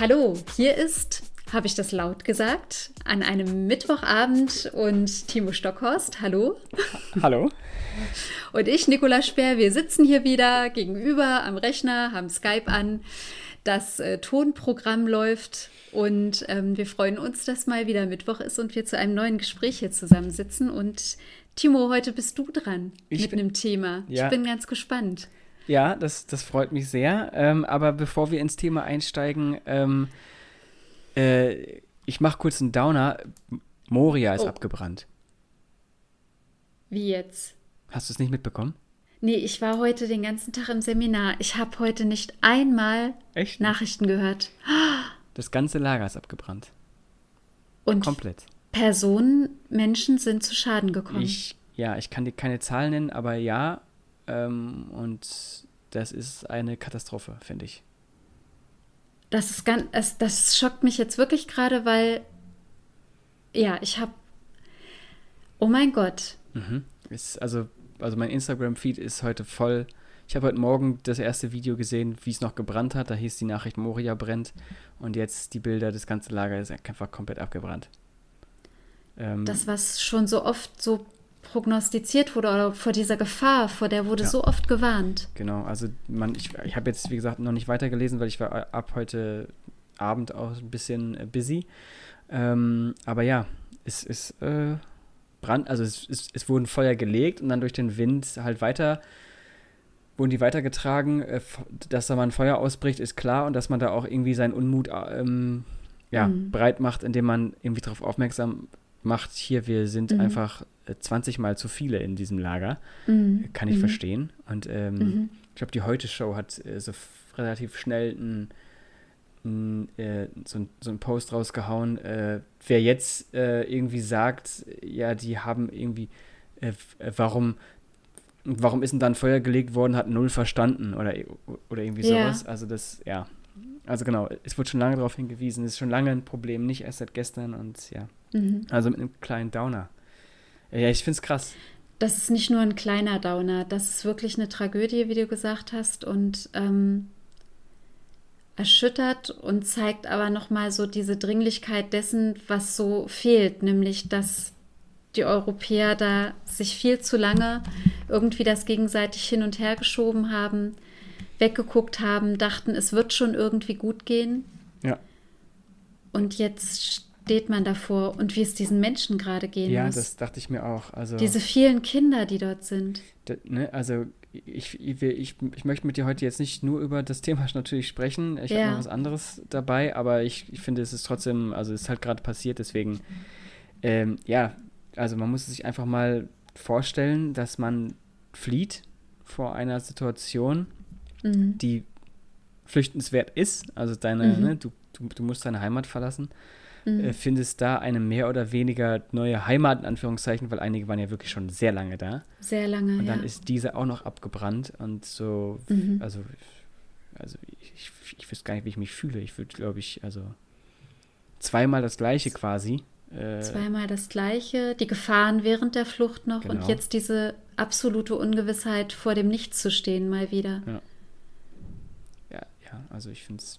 Hallo, hier ist, habe ich das laut gesagt, an einem Mittwochabend und Timo Stockhorst. Hallo. Hallo. Und ich, Nicola Speer, wir sitzen hier wieder gegenüber am Rechner, haben Skype an. Das äh, Tonprogramm läuft und ähm, wir freuen uns, dass mal wieder Mittwoch ist und wir zu einem neuen Gespräch hier zusammensitzen. Und Timo, heute bist du dran ich mit bin, einem Thema. Ja. Ich bin ganz gespannt. Ja, das, das freut mich sehr. Ähm, aber bevor wir ins Thema einsteigen, ähm, äh, ich mache kurz einen Downer. Moria ist oh. abgebrannt. Wie jetzt? Hast du es nicht mitbekommen? Nee, ich war heute den ganzen Tag im Seminar. Ich habe heute nicht einmal Echt? Nachrichten gehört. Das ganze Lager ist abgebrannt. Und komplett. Personen, Menschen sind zu Schaden gekommen. Ich, ja, ich kann dir keine Zahlen nennen, aber ja, ähm, und das ist eine Katastrophe, finde ich. Das ist ganz, das, das schockt mich jetzt wirklich gerade, weil, ja, ich habe, oh mein Gott. Mhm. Ist also, also mein Instagram-Feed ist heute voll. Ich habe heute Morgen das erste Video gesehen, wie es noch gebrannt hat. Da hieß die Nachricht, Moria brennt. Und jetzt die Bilder, das ganze Lager ist einfach komplett abgebrannt. Ähm, das, was schon so oft so prognostiziert wurde oder vor dieser Gefahr, vor der wurde ja. so oft gewarnt. Genau, also man, ich, ich habe jetzt, wie gesagt, noch nicht weitergelesen, weil ich war ab heute Abend auch ein bisschen äh, busy. Ähm, aber ja, es ist äh, Brand, also es, es, es wurden Feuer gelegt und dann durch den Wind halt weiter wurden die weitergetragen. Äh, dass da mal ein Feuer ausbricht, ist klar und dass man da auch irgendwie seinen Unmut ähm, ja, mhm. breit macht, indem man irgendwie darauf aufmerksam macht, hier, wir sind mhm. einfach 20 äh, Mal zu viele in diesem Lager. Mhm. Kann ich mhm. verstehen. Und ähm, mhm. ich glaube, die Heute-Show hat äh, so relativ schnell ein, ein, äh, so, ein, so einen Post rausgehauen. Äh, wer jetzt äh, irgendwie sagt, ja, die haben irgendwie, äh, warum, warum ist denn dann Feuer gelegt worden, hat null verstanden oder, oder irgendwie sowas. Ja. Also das, ja. Also genau, es wird schon lange darauf hingewiesen, es ist schon lange ein Problem, nicht erst seit gestern und ja. Mhm. Also mit einem kleinen Downer. Ja, ich finde es krass. Das ist nicht nur ein kleiner Downer, das ist wirklich eine Tragödie, wie du gesagt hast, und ähm, erschüttert und zeigt aber nochmal so diese Dringlichkeit dessen, was so fehlt, nämlich dass die Europäer da sich viel zu lange irgendwie das gegenseitig hin und her geschoben haben, weggeguckt haben, dachten, es wird schon irgendwie gut gehen. Ja. Und jetzt steht man davor und wie es diesen Menschen gerade gehen ja, muss. Ja, das dachte ich mir auch. Also, Diese vielen Kinder, die dort sind. Da, ne, also ich, ich, ich, ich, möchte mit dir heute jetzt nicht nur über das Thema natürlich sprechen. Ich ja. habe noch was anderes dabei, aber ich, ich finde, es ist trotzdem, also es ist halt gerade passiert, deswegen, ähm, ja, also man muss sich einfach mal vorstellen, dass man flieht vor einer Situation, mhm. die flüchtenswert ist. Also deine, mhm. ne, du, du, du musst deine Heimat verlassen mhm. äh, findest da eine mehr oder weniger neue Heimat, in Anführungszeichen, weil einige waren ja wirklich schon sehr lange da. Sehr lange, Und dann ja. ist diese auch noch abgebrannt und so, mhm. also, also ich, ich, ich wüsste gar nicht, wie ich mich fühle. Ich würde, glaube ich, also zweimal das Gleiche quasi. Äh, zweimal das Gleiche, die Gefahren während der Flucht noch genau. und jetzt diese absolute Ungewissheit vor dem Nichts zu stehen, mal wieder. Ja, ja, ja also ich finde es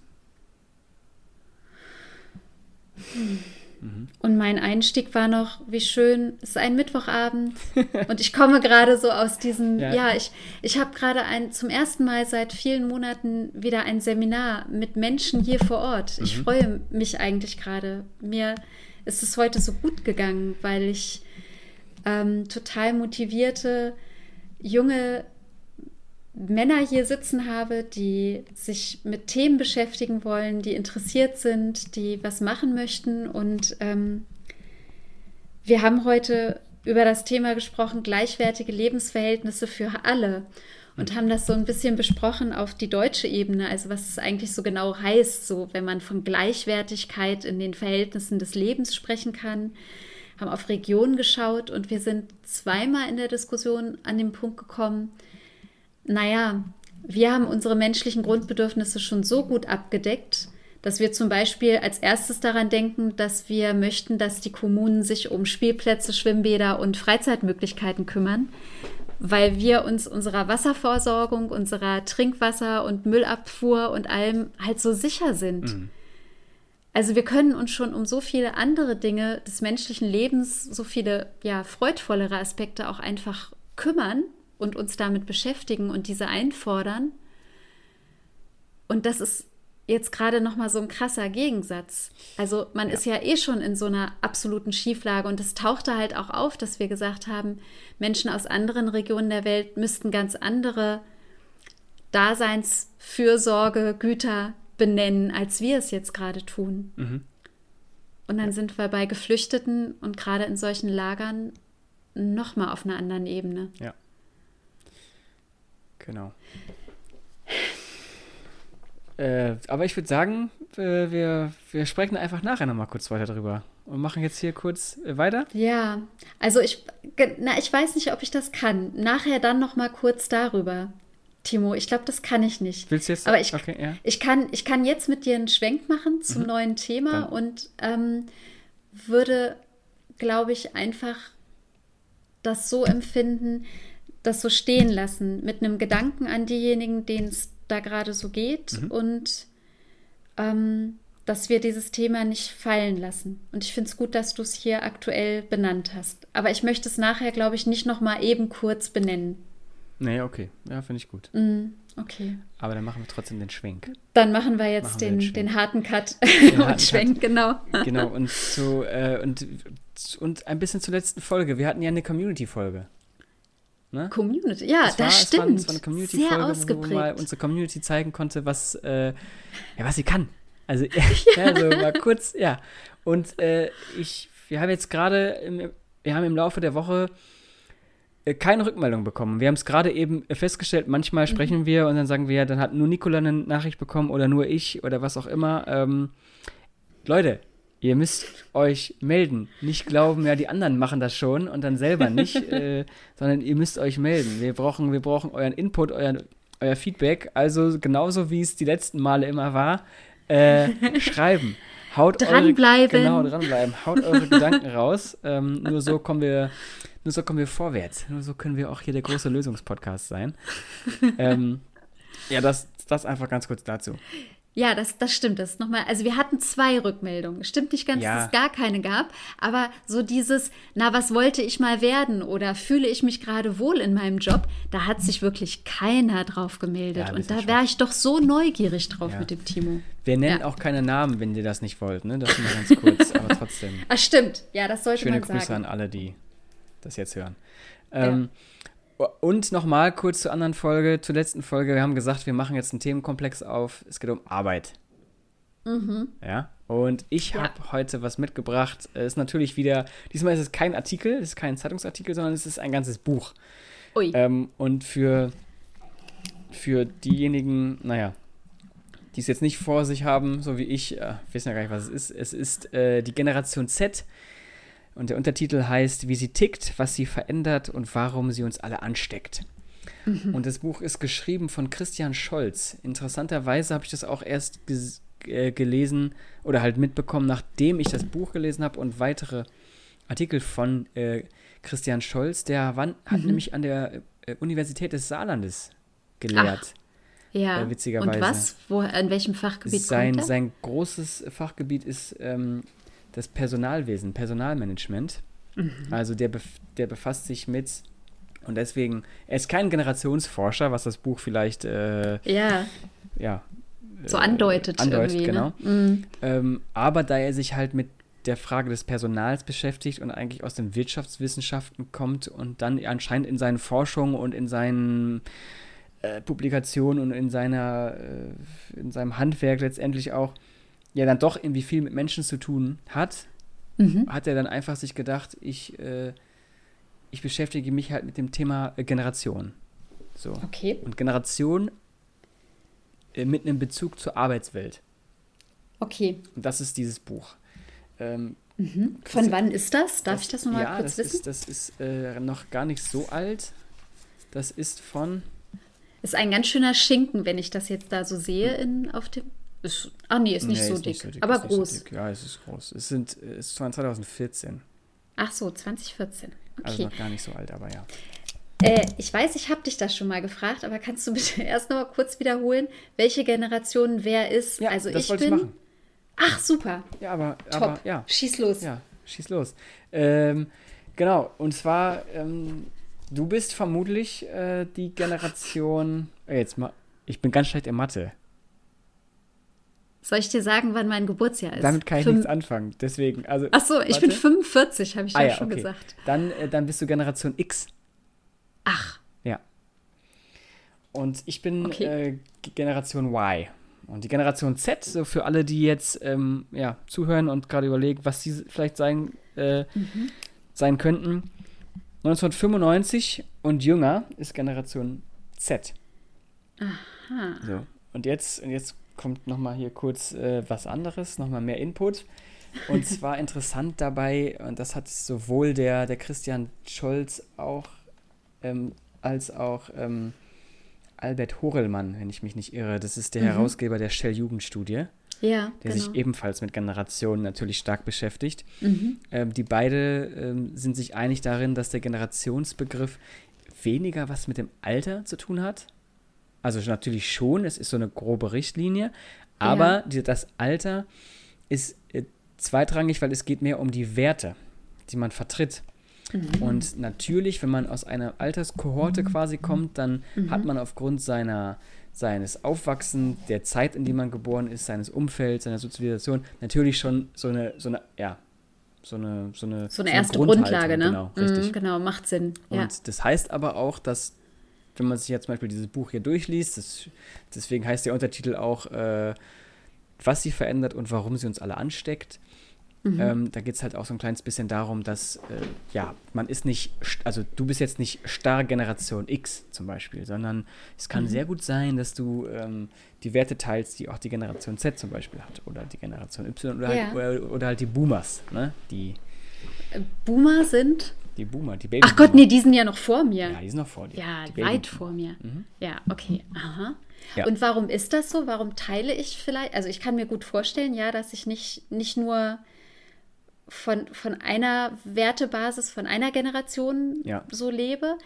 und mein Einstieg war noch, wie schön, es ist ein Mittwochabend und ich komme gerade so aus diesem, ja, ja ich, ich habe gerade ein, zum ersten Mal seit vielen Monaten wieder ein Seminar mit Menschen hier vor Ort. Ich mhm. freue mich eigentlich gerade. Mir ist es heute so gut gegangen, weil ich ähm, total motivierte junge Männer hier sitzen habe, die sich mit Themen beschäftigen wollen, die interessiert sind, die was machen möchten. Und ähm, wir haben heute über das Thema gesprochen, gleichwertige Lebensverhältnisse für alle. Und haben das so ein bisschen besprochen auf die deutsche Ebene, also was es eigentlich so genau heißt, so wenn man von Gleichwertigkeit in den Verhältnissen des Lebens sprechen kann haben auf Regionen geschaut und wir sind zweimal in der Diskussion an den Punkt gekommen, naja, wir haben unsere menschlichen Grundbedürfnisse schon so gut abgedeckt, dass wir zum Beispiel als erstes daran denken, dass wir möchten, dass die Kommunen sich um Spielplätze, Schwimmbäder und Freizeitmöglichkeiten kümmern, weil wir uns unserer Wasserversorgung, unserer Trinkwasser- und Müllabfuhr und allem halt so sicher sind. Mhm. Also wir können uns schon um so viele andere Dinge des menschlichen Lebens, so viele ja freudvollere Aspekte auch einfach kümmern und uns damit beschäftigen und diese einfordern. Und das ist jetzt gerade noch mal so ein krasser Gegensatz. Also man ja. ist ja eh schon in so einer absoluten Schieflage und es tauchte halt auch auf, dass wir gesagt haben, Menschen aus anderen Regionen der Welt müssten ganz andere Daseinsfürsorge, Güter benennen, als wir es jetzt gerade tun. Mhm. Und dann ja. sind wir bei Geflüchteten und gerade in solchen Lagern noch mal auf einer anderen Ebene. Ja. Genau. Äh, aber ich würde sagen, äh, wir, wir sprechen einfach nachher noch mal kurz weiter drüber und machen jetzt hier kurz äh, weiter. Ja, also ich, na, ich weiß nicht, ob ich das kann. Nachher dann noch mal kurz darüber. Timo, ich glaube, das kann ich nicht. Willst du jetzt? Aber ich, okay, ja. ich, kann, ich kann jetzt mit dir einen Schwenk machen zum mhm. neuen Thema Dann. und ähm, würde, glaube ich, einfach das so empfinden, das so stehen lassen, mit einem Gedanken an diejenigen, denen es da gerade so geht mhm. und ähm, dass wir dieses Thema nicht fallen lassen. Und ich finde es gut, dass du es hier aktuell benannt hast. Aber ich möchte es nachher, glaube ich, nicht noch mal eben kurz benennen. Nee, okay. Ja, finde ich gut. Mm, okay. Aber dann machen wir trotzdem den Schwenk. Dann machen wir jetzt machen den, wir den, den, harten Cut den und harten Schwenk, Cut. genau. Genau, und, zu, äh, und, und ein bisschen zur letzten Folge. Wir hatten ja eine Community-Folge. Ne? Community, ja, das, das war, stimmt. Es war, es war eine Community-Folge, wo mal unsere Community zeigen konnte, was, äh, ja, was sie kann. Also, ja. ja, so mal kurz, ja. Und äh, ich, wir haben jetzt gerade, wir haben im Laufe der Woche äh, keine Rückmeldung bekommen. Wir haben es gerade eben festgestellt, manchmal sprechen mhm. wir und dann sagen wir, ja, dann hat nur Nikola eine Nachricht bekommen oder nur ich oder was auch immer. Ähm, Leute, ihr müsst euch melden. Nicht glauben, ja, die anderen machen das schon und dann selber nicht, äh, sondern ihr müsst euch melden. Wir brauchen, wir brauchen euren Input, euren, euer Feedback. Also genauso wie es die letzten Male immer war, äh, schreiben. Haut dranbleiben. Eure, genau, dranbleiben. Haut eure Gedanken raus. Ähm, nur so kommen wir nur so kommen wir vorwärts. Nur so können wir auch hier der große Lösungspodcast sein. ähm, ja, das, das einfach ganz kurz dazu. Ja, das, das stimmt. Das nochmal. Also wir hatten zwei Rückmeldungen. Stimmt nicht ganz, ja. dass es gar keine gab, aber so dieses, na, was wollte ich mal werden oder fühle ich mich gerade wohl in meinem Job, da hat sich wirklich keiner drauf gemeldet. Ja, Und da wäre ich doch so neugierig drauf ja. mit dem Timo. Wir nennen auch keine Namen, wenn ihr das nicht wollt, ne? Das ist mal ganz kurz, aber trotzdem. Ach, stimmt. Ja, das sollte Schöne man sagen. Grüße an alle, die das jetzt hören. Ähm, ja. Und nochmal kurz zur anderen Folge, zur letzten Folge. Wir haben gesagt, wir machen jetzt einen Themenkomplex auf. Es geht um Arbeit. Mhm. Ja. Und ich ja. habe heute was mitgebracht. Es ist natürlich wieder, diesmal ist es kein Artikel, es ist kein Zeitungsartikel, sondern es ist ein ganzes Buch. Ui. Ähm, und für, für diejenigen, naja, die es jetzt nicht vor sich haben, so wie ich, äh, wissen ja gar nicht, was es ist. Es ist äh, die Generation Z, und der Untertitel heißt, wie sie tickt, was sie verändert und warum sie uns alle ansteckt. Mhm. Und das Buch ist geschrieben von Christian Scholz. Interessanterweise habe ich das auch erst äh, gelesen oder halt mitbekommen, nachdem ich das Buch gelesen habe und weitere Artikel von äh, Christian Scholz. Der wann, hat mhm. nämlich an der äh, Universität des Saarlandes gelehrt. Ach. Ja. Äh, witzigerweise. Und was? Wo, an welchem Fachgebiet sein, er? Sein großes Fachgebiet ist ähm, das Personalwesen, Personalmanagement. Mhm. Also der, bef der befasst sich mit, und deswegen, er ist kein Generationsforscher, was das Buch vielleicht äh, ja. ja so andeutet. Äh, andeutet, ne? genau. Ne? Mhm. Ähm, aber da er sich halt mit der Frage des Personals beschäftigt und eigentlich aus den Wirtschaftswissenschaften kommt und dann anscheinend in seinen Forschungen und in seinen äh, Publikationen und in seiner äh, in seinem Handwerk letztendlich auch ja dann doch irgendwie viel mit Menschen zu tun hat, mhm. hat er dann einfach sich gedacht, ich, äh, ich beschäftige mich halt mit dem Thema äh, Generation. So. Okay. Und Generation äh, mit einem Bezug zur Arbeitswelt. Okay. Und das ist dieses Buch. Ähm, mhm. Von wann ist das? Darf das, ich das nochmal ja, kurz das wissen? Ist, das ist äh, noch gar nicht so alt. Das ist von. Ist ein ganz schöner Schinken, wenn ich das jetzt da so sehe in, auf dem ist, ah nee, ist nicht, nee, so, ist dick, nicht so, dick, aber groß. So ja, es ist groß. Es sind, es ist 2014. Ach so, 2014. Okay. Also noch gar nicht so alt, aber ja. Äh, ich weiß, ich habe dich das schon mal gefragt, aber kannst du bitte erst noch mal kurz wiederholen, welche Generation wer ist? Ja, also das ich wollte bin. Ich machen. Ach, super. Ja, aber, Top. aber ja. Schieß los. Ja, schieß los. Ähm, genau, und zwar, ähm, du bist vermutlich äh, die Generation. Äh, jetzt mal, ich bin ganz schlecht in Mathe. Soll ich dir sagen, wann mein Geburtsjahr ist? Damit kann ich Fünf- nichts anfangen. Deswegen, also. Ach so, ich warte. bin 45, habe ich Ah ja, schon okay. gesagt. Dann, äh, dann bist du Generation X. Ach, Ja. Und ich bin Okay. äh, Generation Y. Und die Generation Z, so für alle, die jetzt ähm, ja, zuhören und gerade überlegen, was sie vielleicht sein, äh, sein könnten. 1995 und jünger ist Generation Z. aha. So. Und jetzt, und jetzt kommt nochmal hier kurz äh, was anderes, nochmal mehr Input. Und zwar interessant dabei, und das hat sowohl der, der Christian Scholz auch ähm, als auch ähm, Albert Horelmann, wenn ich mich nicht irre. Das ist der Herausgeber der Shell-Jugendstudie, Ja, der genau. sich ebenfalls mit Generationen natürlich stark beschäftigt. Mhm. Ähm, die beide ähm, sind sich einig darin, dass der Generationsbegriff weniger was mit dem Alter zu tun hat. Also natürlich schon, es ist so eine grobe Richtlinie, aber Ja. die, das Alter ist äh, zweitrangig, weil es geht mehr um die Werte, die man vertritt. Mhm. Und natürlich, wenn man aus einer Alterskohorte quasi kommt, dann Mhm. hat man aufgrund seiner, seines Aufwachsens, der Zeit, in die man geboren ist, seines Umfelds, seiner Sozialisation, natürlich schon so eine, so eine, ja, so eine, so eine, So eine erste Grundlage, ne? Genau, richtig. Mhm, genau, macht Sinn. Ja. Und das heißt aber auch, dass, wenn man sich jetzt zum Beispiel dieses Buch hier durchliest, das, deswegen heißt der Untertitel auch, äh, was sie verändert und warum sie uns alle ansteckt. Mhm. Ähm, da geht es halt auch so ein kleines bisschen darum, dass, äh, ja, man ist nicht, also du bist jetzt nicht starr Generation X zum Beispiel, sondern es Mhm. kann sehr gut sein, dass du ähm, die Werte teilst, die auch die Generation Z zum Beispiel hat oder die Generation Y oder, Ja. halt, oder, oder halt die Boomers, ne? Die, Boomer sind. Die Boomer, die Babyboomer. Ach Gott, nee, die sind ja noch vor mir. Ja, die sind noch vor dir. Ja, weit vor mir. Mhm. Ja, okay. Aha. Ja. Und warum ist das so? Warum teile ich vielleicht? Also ich kann mir gut vorstellen, ja, dass ich nicht, nicht nur von, von einer Wertebasis, von einer Generation Ja. so lebe,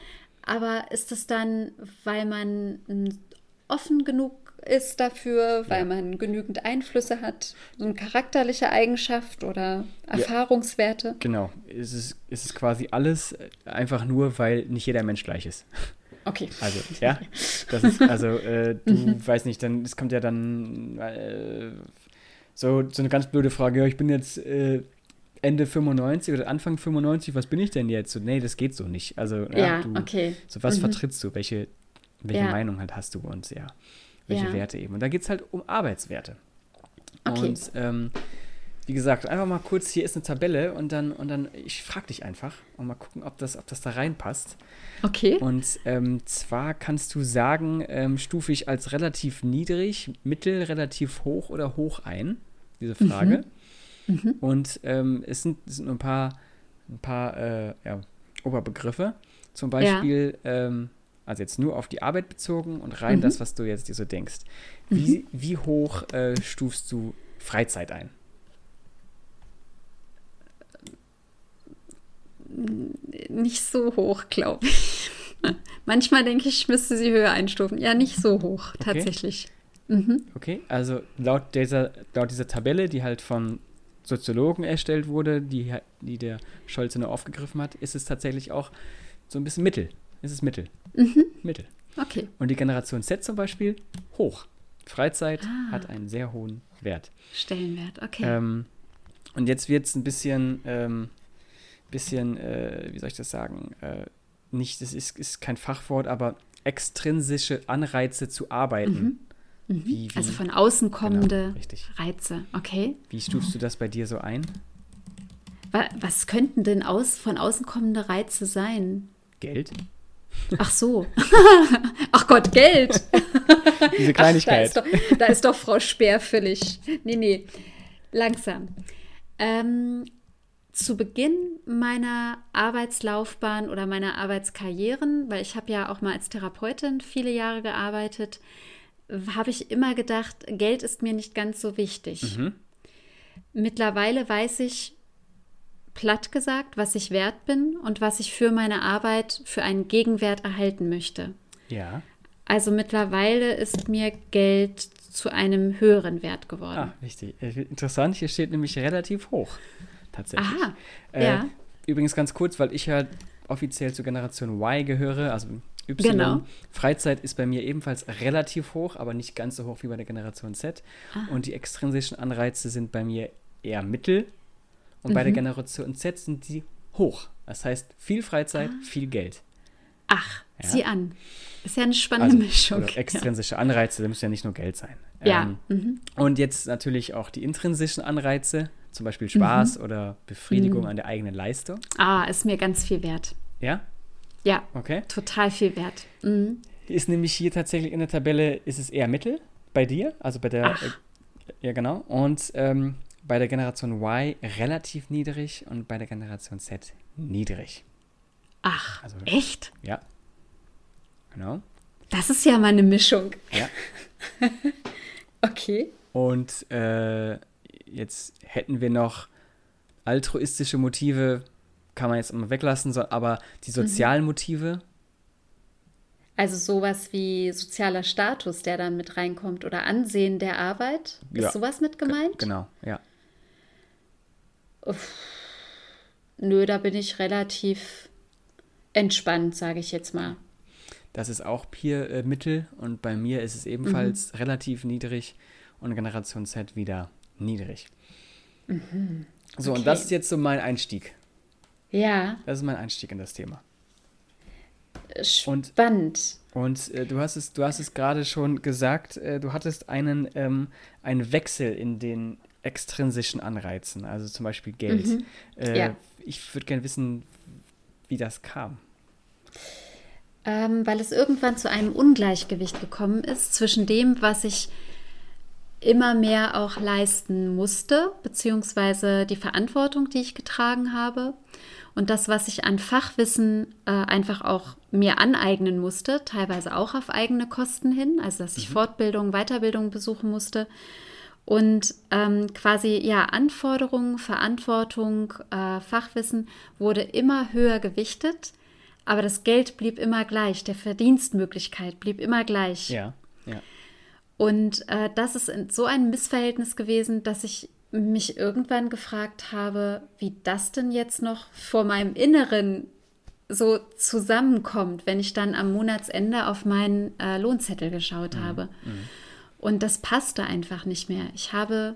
aber ist es dann, weil man offen genug ist dafür, weil Ja. man genügend Einflüsse hat, so eine charakterliche Eigenschaft oder Erfahrungswerte? Genau, es ist, es ist quasi alles äh, einfach nur, weil nicht jeder Mensch gleich ist. Okay. Also, ja, das ist, also, äh, du weißt nicht, dann, es kommt ja dann äh, so, so eine ganz blöde Frage, ja, ich bin jetzt äh, Ende 95 oder Anfang 95, was bin ich denn jetzt? So, nee, das geht so nicht. Also, ja, Ja, du, okay. so was Mhm. vertrittst du, welche, welche Ja. Meinung halt hast du und ja, welche Ja. Werte eben. Und da geht es halt um Arbeitswerte. Okay. Und ähm, wie gesagt, einfach mal kurz, hier ist eine Tabelle und dann, und dann, ich frage dich einfach und mal gucken, ob das, ob das da reinpasst. Okay. Und ähm, zwar kannst du sagen, ähm, stufe ich als relativ niedrig, mittel, relativ hoch oder hoch ein, diese Frage. Mhm. Und ähm, es, sind, es sind nur ein paar, ein paar äh, ja, Oberbegriffe. Zum Beispiel, ähm, also jetzt nur auf die Arbeit bezogen und rein Mhm. das, was du jetzt dir so denkst. Wie, wie hoch äh, stufst du Freizeit ein? Nicht so hoch, glaube ich. Manchmal denke ich, ich müsste sie höher einstufen. Ja, nicht so hoch, Okay. tatsächlich. Mhm. Okay, also laut dieser, laut dieser Tabelle, die halt von Soziologen erstellt wurde, die, die der Scholz nur aufgegriffen hat, ist es tatsächlich auch so ein bisschen Mittel. Es ist Mittel. Mhm. Mittel. Okay. Und die Generation Z zum Beispiel, hoch. Freizeit Ah. hat einen sehr hohen Wert. Stellenwert, okay. Ähm, und jetzt wird es ein bisschen, ähm, bisschen, äh, wie soll ich das sagen, äh, nicht, das ist, ist kein Fachwort, aber extrinsische Anreize zu arbeiten. Mhm. wie- wie- also von außen kommende Genau. Reize, okay. Wie stufst du das bei dir so ein? Wa- Was könnten denn aus, von außen kommende Reize sein? Geld? Ach so. Ach Gott, Geld. Diese Ach, Kleinigkeit. da, ist doch, da ist doch Frau Speer völlig. Nee, nee. Langsam. Ähm, zu Beginn meiner Arbeitslaufbahn oder meiner Arbeitskarrieren, weil ich habe ja auch mal als Therapeutin viele Jahre gearbeitet, habe ich immer gedacht, Geld ist mir nicht ganz so wichtig. Mhm. Mittlerweile weiß ich, platt gesagt, was ich wert bin und was ich für meine Arbeit für einen Gegenwert erhalten möchte. Ja. Also mittlerweile ist mir Geld zu einem höheren Wert geworden. Ah, richtig. Äh, interessant, hier steht nämlich relativ hoch. Tatsächlich. Aha, äh, ja. Übrigens ganz kurz, weil ich ja offiziell zur Generation Y gehöre, also Y. Genau. Freizeit ist bei mir ebenfalls relativ hoch, aber nicht ganz so hoch wie bei der Generation Z. Ah. Und die extrinsischen Anreize sind bei mir eher mittel. Und mhm. bei der mhm. Generation Z sind die hoch. Das heißt, viel Freizeit, ah. viel Geld. Ach, ja. sieh an. Ist ja eine spannende also, Mischung. Oder extrinsische Anreize, das muss ja nicht nur Geld sein. Ja. Ähm, mhm. Und jetzt natürlich auch die intrinsischen Anreize, zum Beispiel Spaß mhm. oder Befriedigung mhm. an der eigenen Leistung. Ah, ist mir ganz viel wert. Ja? Ja. Okay. Total viel wert. Mhm. Ist nämlich hier tatsächlich in der Tabelle, ist es eher Mittel bei dir, also bei der, äh, ja genau, und ähm, bei der Generation Y relativ niedrig und bei der Generation Z niedrig. Ach, also, echt? Ja. Genau. Das ist ja mal eine Mischung. Ja. okay. Und äh, jetzt hätten wir noch altruistische Motive, kann man jetzt immer weglassen, so, aber die mhm. sozialen mhm. Motive. Also sowas wie sozialer Status, der dann mit reinkommt oder Ansehen der Arbeit. Ist ja. sowas mit gemeint? Genau, ja. Uff. Nö, da bin ich relativ entspannt, sage ich jetzt mal. Das ist auch Peer äh, Mittel und bei mir ist es ebenfalls mhm. relativ niedrig und Generation Z wieder niedrig. Mhm. So, okay. und das ist jetzt so mein Einstieg. Ja. Das ist mein Einstieg in das Thema. Spannend. Und, und äh, du hast es, du hast es gerade schon gesagt, äh, du hattest einen, ähm, einen Wechsel in den extrinsischen Anreizen, also zum Beispiel Geld. Mhm. Äh, ja. Ich würde gerne wissen, wie das kam. Ähm, weil es irgendwann zu einem Ungleichgewicht gekommen ist zwischen dem, was ich immer mehr auch leisten musste, beziehungsweise die Verantwortung, die ich getragen habe und das, was ich an Fachwissen äh, einfach auch mir aneignen musste, teilweise auch auf eigene Kosten hin, also dass ich mhm. Fortbildung, Weiterbildung besuchen musste und ähm, quasi ja Anforderungen, Verantwortung, äh, Fachwissen wurde immer höher gewichtet, aber das Geld blieb immer gleich, der Verdienstmöglichkeit blieb immer gleich. Ja, ja. Und äh, das ist so ein Missverhältnis gewesen, dass ich mich irgendwann gefragt habe, wie das denn jetzt noch vor meinem Inneren so zusammenkommt, wenn ich dann am Monatsende auf meinen äh, Lohnzettel geschaut mhm. habe. Mhm. Und das passte einfach nicht mehr. Ich habe,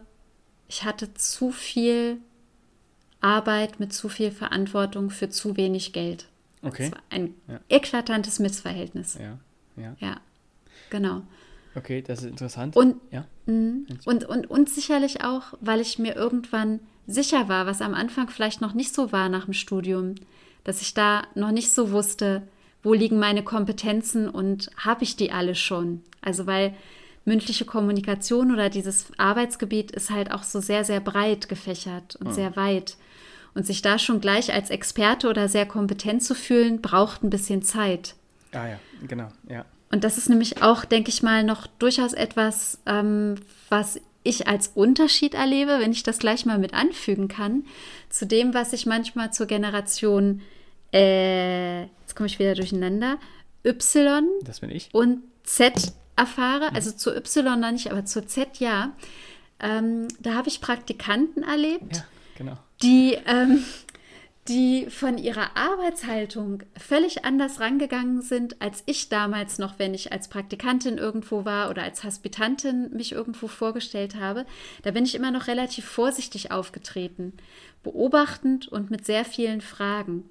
ich hatte zu viel Arbeit mit zu viel Verantwortung für zu wenig Geld. Okay. Das war ein ja. eklatantes Missverhältnis. Ja, ja. Ja, genau. Okay, das ist interessant. Und, ja. Mh, und, und, und sicherlich auch, weil ich mir irgendwann sicher war, was am Anfang vielleicht noch nicht so war nach dem Studium, dass ich da noch nicht so wusste, wo liegen meine Kompetenzen und habe ich die alle schon. Also weil mündliche Kommunikation oder dieses Arbeitsgebiet ist halt auch so sehr, sehr breit gefächert und oh. sehr weit. Und sich da schon gleich als Experte oder sehr kompetent zu fühlen, braucht ein bisschen Zeit. Ah ja, genau, ja. Und das ist nämlich auch, denke ich mal, noch durchaus etwas, ähm, was ich als Unterschied erlebe, wenn ich das gleich mal mit anfügen kann, zu dem, was ich manchmal zur Generation, äh, jetzt komme ich wieder durcheinander, Y das bin ich. und Z erfahre, also zur Y noch nicht, aber zur Z ja. Ähm, da habe ich Praktikanten erlebt, ja, genau. die, ähm, die von ihrer Arbeitshaltung völlig anders rangegangen sind, als ich damals noch, wenn ich als Praktikantin irgendwo war oder als Hospitantin mich irgendwo vorgestellt habe. Da bin ich immer noch relativ vorsichtig aufgetreten, beobachtend und mit sehr vielen Fragen.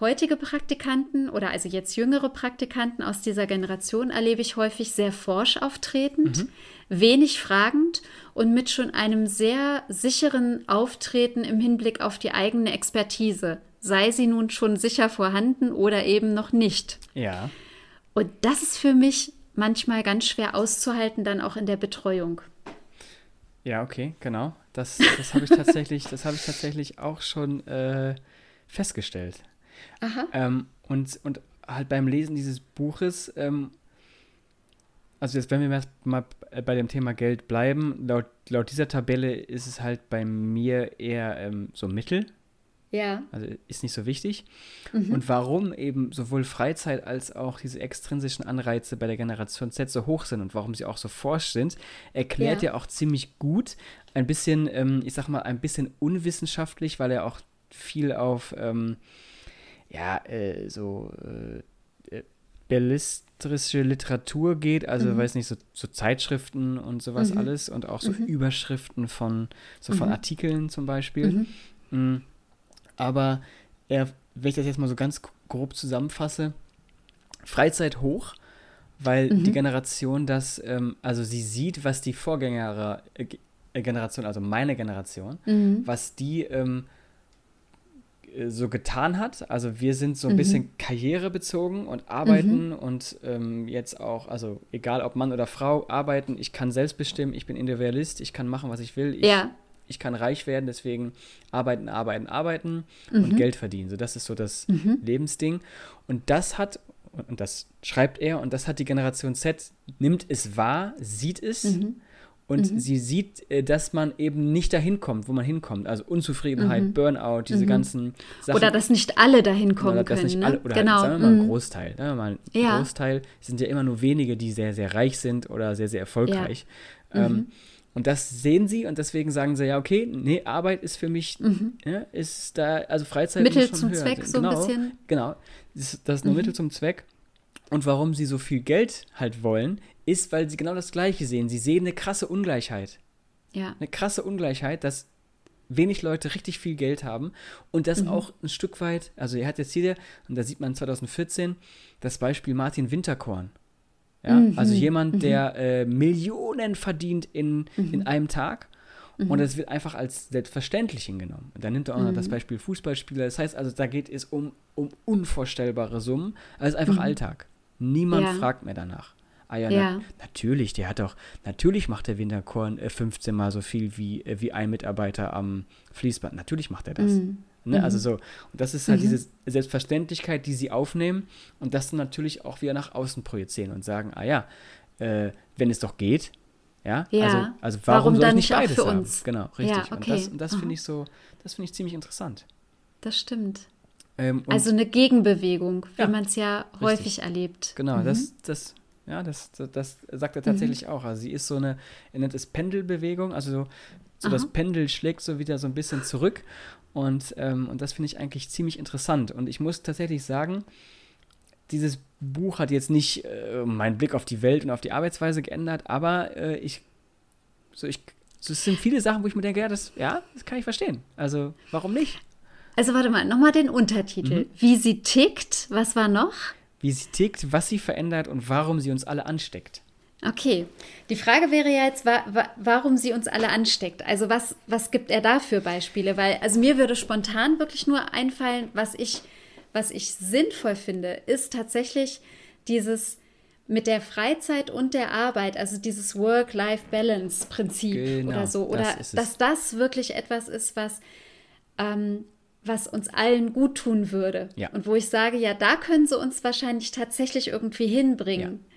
Heutige Praktikanten oder also jetzt jüngere Praktikanten aus dieser Generation erlebe ich häufig sehr forsch auftretend, mhm. wenig fragend und mit schon einem sehr sicheren Auftreten im Hinblick auf die eigene Expertise, sei sie nun schon sicher vorhanden oder eben noch nicht. Ja. Und das ist für mich manchmal ganz schwer auszuhalten, dann auch in der Betreuung. Ja, okay, genau. Das, das habe ich tatsächlich, das habe ich tatsächlich auch schon äh, festgestellt. Ähm, und, und halt beim Lesen dieses Buches, ähm, also jetzt, wenn wir mal bei dem Thema Geld bleiben, laut, laut dieser Tabelle ist es halt bei mir eher ähm, so mittel. Ja. Also ist nicht so wichtig. Mhm. Und warum eben sowohl Freizeit als auch diese extrinsischen Anreize bei der Generation Z so hoch sind und warum sie auch so forsch sind, erklärt ja, ja auch ziemlich gut, ein bisschen, ähm, ich sag mal, ein bisschen unwissenschaftlich, weil er auch viel auf, ähm, ja, äh, so äh, äh belletristische Literatur geht, also mhm. weiß nicht, so, so, Zeitschriften und sowas mhm. alles und auch so mhm. Überschriften von, so von mhm. Artikeln zum Beispiel. Mhm. Mm. Aber er, wenn ich das jetzt mal so ganz grob zusammenfasse, Freizeit hoch, weil die mhm. Generation das, ähm, also sie sieht, was die Vorgängergeneration, äh, also meine Generation, was die ähm, äh, so getan hat. Also wir sind so ein mhm. bisschen karrierebezogen und arbeiten mhm. und ähm, jetzt auch, also egal ob Mann oder Frau, arbeiten, ich kann selbst bestimmen, ich bin Individualist, ich kann machen, was ich will, ich, ja. ich kann reich werden, deswegen arbeiten, arbeiten, arbeiten mhm. und Geld verdienen. So, das ist so das mhm. Lebensding. Und das hat, und das schreibt er, und das hat die Generation Z, nimmt es wahr, sieht es mhm. Und mhm. sie sieht, äh, dass man eben nicht dahin kommt, wo man hinkommt. Also Unzufriedenheit, mhm. Burnout, diese mhm. ganzen Sachen. Oder dass nicht alle dahin kommen oder können. Ne? Alle, oder genau. sagen wir mal ein mhm. Großteil. Sagen wir mal ein ja. Großteil sind ja immer nur wenige, die sehr, sehr reich sind oder sehr, sehr erfolgreich. Ja. Ähm, mhm. und das sehen sie und deswegen sagen sie, ja, okay, nee, Arbeit ist für mich, mhm. ja, ist da, also Freizeit Mittel zum höher. Zweck, so genau, ein bisschen. Genau, das, das ist nur Mittel zum Zweck. Und warum sie so viel Geld halt wollen, ist, weil sie genau das Gleiche sehen. Sie sehen eine krasse Ungleichheit. Ja. Eine krasse Ungleichheit, dass wenig Leute richtig viel Geld haben und das mhm. auch ein Stück weit, also er hat jetzt hier, und da sieht man 2014 das Beispiel Martin Winterkorn. Ja, mhm. also jemand, mhm. der äh, Millionen verdient in, in mhm. einem Tag und mhm. das wird einfach als selbstverständlich hingenommen. Und dann nimmt er auch noch das Beispiel Fußballspieler. Das heißt also, da geht es um, um unvorstellbare Summen. Also einfach Alltag. Niemand ja. fragt mehr danach. Ah ja, ja. Na, natürlich, der hat doch, natürlich macht der Winterkorn äh, 15 Mal so viel wie, äh, wie ein Mitarbeiter am Fließband. Natürlich macht er das. Mhm. Ne? Also mhm. so, und das ist halt mhm. diese Selbstverständlichkeit, die sie aufnehmen und das dann natürlich auch wieder nach außen projizieren und sagen, ah ja, äh, wenn es doch geht, ja, ja. Also, also warum, warum soll ich nicht beides für uns? Haben? Genau, richtig. Ja, okay. Und das, und das finde ich so, das finde ich ziemlich interessant. Das stimmt. Ähm, also eine Gegenbewegung, wie ja, man es ja häufig richtig. erlebt. Genau, mhm. das, das ja, das, das, das sagt er tatsächlich mhm. auch. Also sie ist so eine, er nennt es Pendelbewegung, also so, so das Pendel schlägt so wieder so ein bisschen zurück. Und, ähm, und das finde ich eigentlich ziemlich interessant. Und ich muss tatsächlich sagen, dieses Buch hat jetzt nicht äh, meinen Blick auf die Welt und auf die Arbeitsweise geändert, aber äh, ich, so ich, so es sind viele Sachen, wo ich mir denke, ja, das, ja, das kann ich verstehen. Also, warum nicht? Also, warte mal, nochmal den Untertitel. Mhm. Wie sie tickt, was war noch? wie sie tickt, was sie verändert und warum sie uns alle ansteckt. Okay, die Frage wäre ja jetzt, wa wa warum sie uns alle ansteckt. Also was, was gibt er da für Beispiele? Weil, also mir würde spontan wirklich nur einfallen, was ich, was ich sinnvoll finde, ist tatsächlich dieses mit der Freizeit und der Arbeit, also dieses Work-Life-Balance-Prinzip genau, oder so. Oder das dass das wirklich etwas ist, was ähm, was uns allen gut tun würde. Ja. Und wo ich sage, ja, da können sie uns wahrscheinlich tatsächlich irgendwie hinbringen. Ja.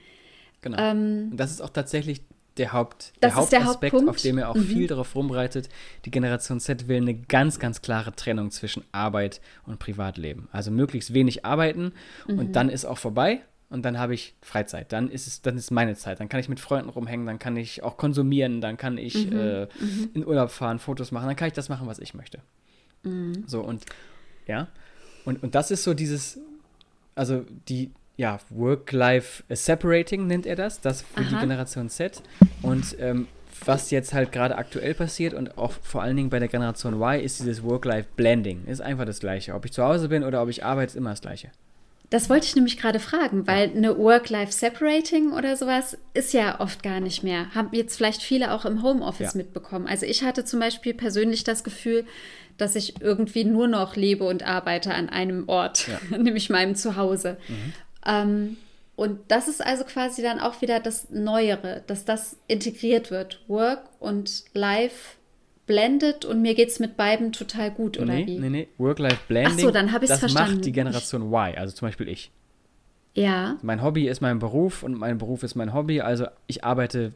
Genau. Ähm, und das ist auch tatsächlich der, Haupt, der Hauptaspekt, der auf dem er auch mhm. viel darauf rumreitet. Die Generation Z will eine ganz, ganz klare Trennung zwischen Arbeit und Privatleben. Also möglichst wenig arbeiten mhm. und dann ist auch vorbei und dann habe ich Freizeit. Dann ist es, dann ist meine Zeit. Dann kann ich mit Freunden rumhängen, dann kann ich auch konsumieren, dann kann ich mhm. äh, mhm. in Urlaub fahren, Fotos machen, dann kann ich das machen, was ich möchte. Mhm. So und ja. Und, und das ist so dieses, also die, ja, Work-Life-Separating nennt er das, das für Aha. die Generation Z. Und ähm, was jetzt halt gerade aktuell passiert und auch vor allen Dingen bei der Generation Y ist dieses Work-Life-Blending. Ist einfach das Gleiche. Ob ich zu Hause bin oder ob ich arbeite, ist immer das Gleiche. Das wollte ich nämlich gerade fragen, weil eine Work-Life-Separating oder sowas ist ja oft gar nicht mehr. Haben jetzt vielleicht viele auch im Homeoffice ja. mitbekommen. Also ich hatte zum Beispiel persönlich das Gefühl, dass ich irgendwie nur noch lebe und arbeite an einem Ort, ja. nämlich meinem Zuhause. Mhm. Ähm, und das ist also quasi dann auch wieder das Neuere, dass das integriert wird. Work und Life blendet und mir geht es mit beiden total gut, oder nee, wie? Nee, nee, Work-Life-Blending. Ach so, dann habe ich es verstanden. Das macht die Generation Y, also zum Beispiel ich. Ja. Mein Hobby ist mein Beruf und mein Beruf ist mein Hobby, also ich arbeite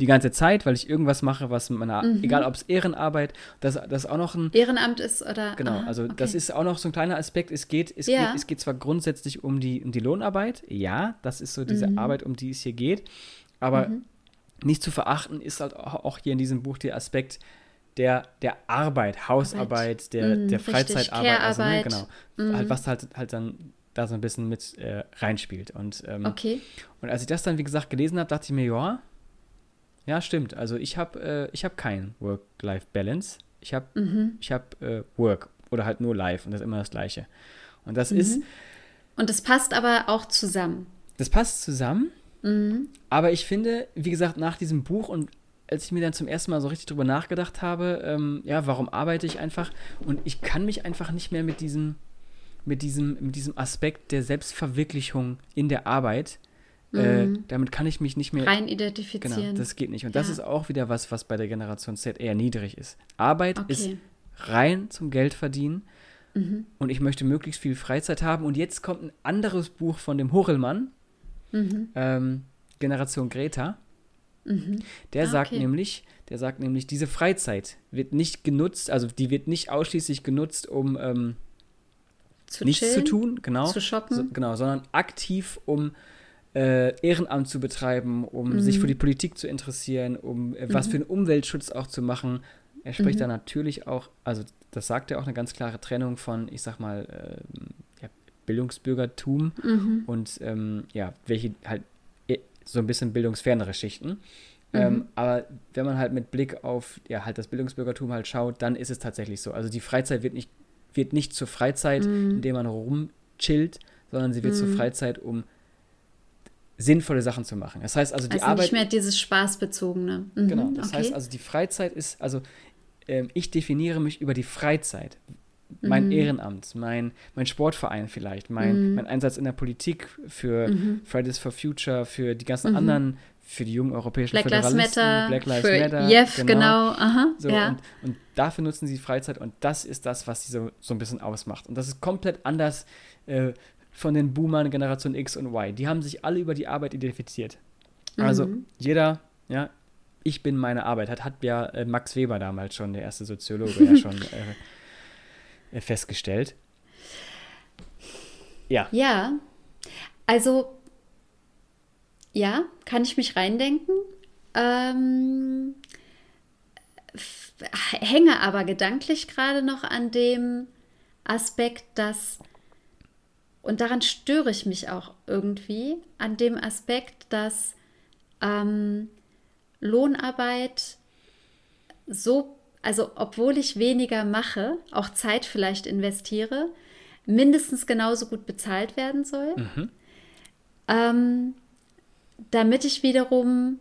die ganze Zeit, weil ich irgendwas mache, was meiner, mhm. egal ob es Ehrenarbeit, das, das auch noch ein. Ehrenamt ist oder. Genau, also okay. das ist auch noch so ein kleiner Aspekt. Es geht, es, ja. geht, es geht zwar grundsätzlich um die, um die Lohnarbeit, ja, das ist so diese mhm. Arbeit, um die es hier geht, aber mhm. nicht zu verachten ist halt auch hier in diesem Buch der Aspekt, der, der Arbeit, Hausarbeit, der, mm, der Freizeitarbeit, also ne, genau, mm. halt, was halt, halt dann da so ein bisschen mit äh, reinspielt. Und, ähm, okay. und als ich das dann, wie gesagt, gelesen habe, dachte ich mir, ja, ja, stimmt. Also ich habe äh, ich hab kein Work-Life-Balance. Ich habe mhm. hab, äh, Work oder halt nur Life und das ist immer das Gleiche. Und das mhm. ist. Und das passt aber auch zusammen. Das passt zusammen. Mhm. Aber ich finde, wie gesagt, nach diesem Buch und als ich mir dann zum ersten Mal so richtig drüber nachgedacht habe, ähm, ja, warum arbeite ich einfach? Und ich kann mich einfach nicht mehr mit diesem, mit diesem, mit diesem Aspekt der Selbstverwirklichung in der Arbeit, mhm. äh, damit kann ich mich nicht mehr rein identifizieren. Genau, das geht nicht. Und ja. das ist auch wieder was, was bei der Generation Z eher niedrig ist. Arbeit okay. ist rein zum Geld verdienen. Mhm. Und ich möchte möglichst viel Freizeit haben. Und jetzt kommt ein anderes Buch von dem Hochelmann, mhm. ähm, Generation Greta. Mhm. Der ah, sagt okay. nämlich, der sagt nämlich, diese Freizeit wird nicht genutzt, also die wird nicht ausschließlich genutzt, um ähm, zu nichts chillen, zu tun, genau, zu shoppen, so, genau, sondern aktiv um äh, Ehrenamt zu betreiben, um mhm. sich für die Politik zu interessieren, um äh, was mhm. für einen Umweltschutz auch zu machen. Er spricht mhm. da natürlich auch, also das sagt er auch eine ganz klare Trennung von, ich sag mal, äh, ja, Bildungsbürgertum mhm. und ähm, ja, welche halt so ein bisschen bildungsfernere Schichten. Mhm. Ähm, aber wenn man halt mit Blick auf ja, halt das Bildungsbürgertum halt schaut, dann ist es tatsächlich so. Also die Freizeit wird nicht, wird nicht zur Freizeit, mhm. indem man rumchillt, sondern sie wird mhm. zur Freizeit, um sinnvolle Sachen zu machen. Das heißt also die also Arbeit. nicht mehr dieses Spaßbezogene. Mhm, genau, das okay. heißt also die Freizeit ist, also ähm, ich definiere mich über die Freizeit mein mhm. Ehrenamt, mein, mein Sportverein vielleicht, mein, mhm. mein Einsatz in der Politik für mhm. Fridays for Future, für die ganzen mhm. anderen, für die jungen europäischen Black Föderalisten, Lives Matter, Black Lives für Matter. Jeff, genau. genau. Aha, so, ja. und, und, dafür nutzen sie Freizeit und das ist das, was sie so, so ein bisschen ausmacht. Und das ist komplett anders äh, von den Boomern Generation X und Y. Die haben sich alle über die Arbeit identifiziert. Also mhm. jeder, ja, ich bin meine Arbeit, hat, hat ja äh, Max Weber damals schon, der erste Soziologe, ja schon äh, äh, festgestellt. Ja. Ja, also ja, kann ich mich reindenken. Ähm, hänge aber gedanklich gerade noch an dem Aspekt, dass, und daran störe ich mich auch irgendwie, an dem Aspekt, dass ähm, Lohnarbeit so also obwohl ich weniger mache, auch Zeit vielleicht investiere, mindestens genauso gut bezahlt werden soll, mhm. ähm, damit ich wiederum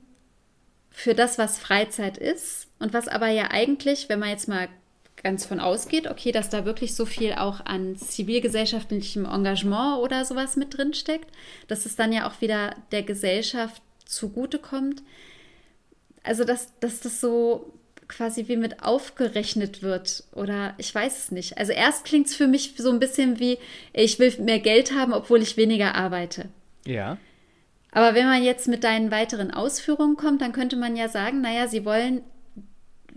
für das, was Freizeit ist und was aber ja eigentlich, wenn man jetzt mal ganz von ausgeht, okay, dass da wirklich so viel auch an zivilgesellschaftlichem Engagement oder sowas mit drin steckt, dass es dann ja auch wieder der Gesellschaft zugutekommt. Also, dass, dass das so quasi wie mit aufgerechnet wird oder ich weiß es nicht. Also erst klingt es für mich so ein bisschen wie, ich will mehr Geld haben, obwohl ich weniger arbeite. Ja. Aber wenn man jetzt mit deinen weiteren Ausführungen kommt, dann könnte man ja sagen, naja, sie wollen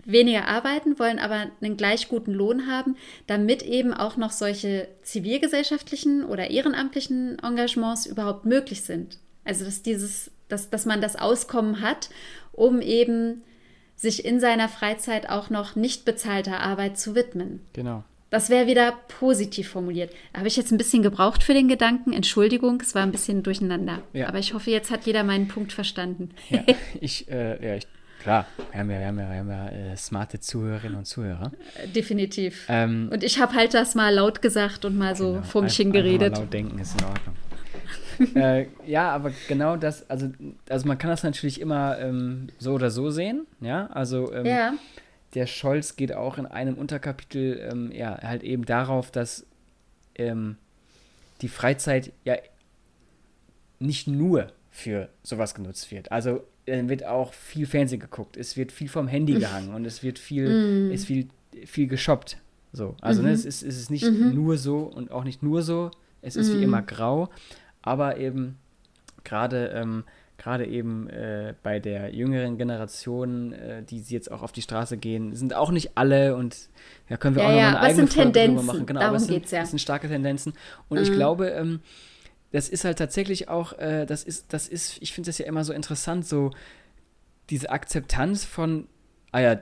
weniger arbeiten, wollen aber einen gleich guten Lohn haben, damit eben auch noch solche zivilgesellschaftlichen oder ehrenamtlichen Engagements überhaupt möglich sind. Also dass dieses, dass, dass man das Auskommen hat, um eben sich in seiner Freizeit auch noch nicht bezahlter Arbeit zu widmen. Genau. Das wäre wieder positiv formuliert. Habe ich jetzt ein bisschen gebraucht für den Gedanken. Entschuldigung, es war ein bisschen durcheinander. Ja. Aber ich hoffe, jetzt hat jeder meinen Punkt verstanden. Ja, ich, äh, ja, ich, klar, wir haben ja, wir haben ja, wir haben ja äh, smarte Zuhörerinnen und Zuhörer. Definitiv. Ähm, und ich habe halt das mal laut gesagt und mal so genau, vor mich hingeredet. Laut denken ist in Ordnung. äh, ja, aber genau das, also, also man kann das natürlich immer ähm, so oder so sehen, ja, also ähm, ja. der Scholz geht auch in einem Unterkapitel ähm, ja halt eben darauf, dass ähm, die Freizeit ja nicht nur für sowas genutzt wird. Also äh, wird auch viel Fernsehen geguckt, es wird viel vom Handy gehangen und es wird viel, mm. es viel, viel geshoppt. So, also ne, mhm. ne, es, ist, es ist nicht mhm. nur so und auch nicht nur so, es ist mhm. wie immer grau, aber eben gerade ähm, gerade eben äh, bei der jüngeren Generation, äh, die jetzt auch auf die Straße gehen, sind auch nicht alle und ja, können wir ja, auch ja, noch eine eigene Folge Tendenzen? machen. Genau, Darum geht es ja. Das sind starke Tendenzen. Und ich glaube, ähm, das ist halt tatsächlich auch, äh, das ist, das ist, ich finde das ja immer so interessant, so diese Akzeptanz von, ah ja,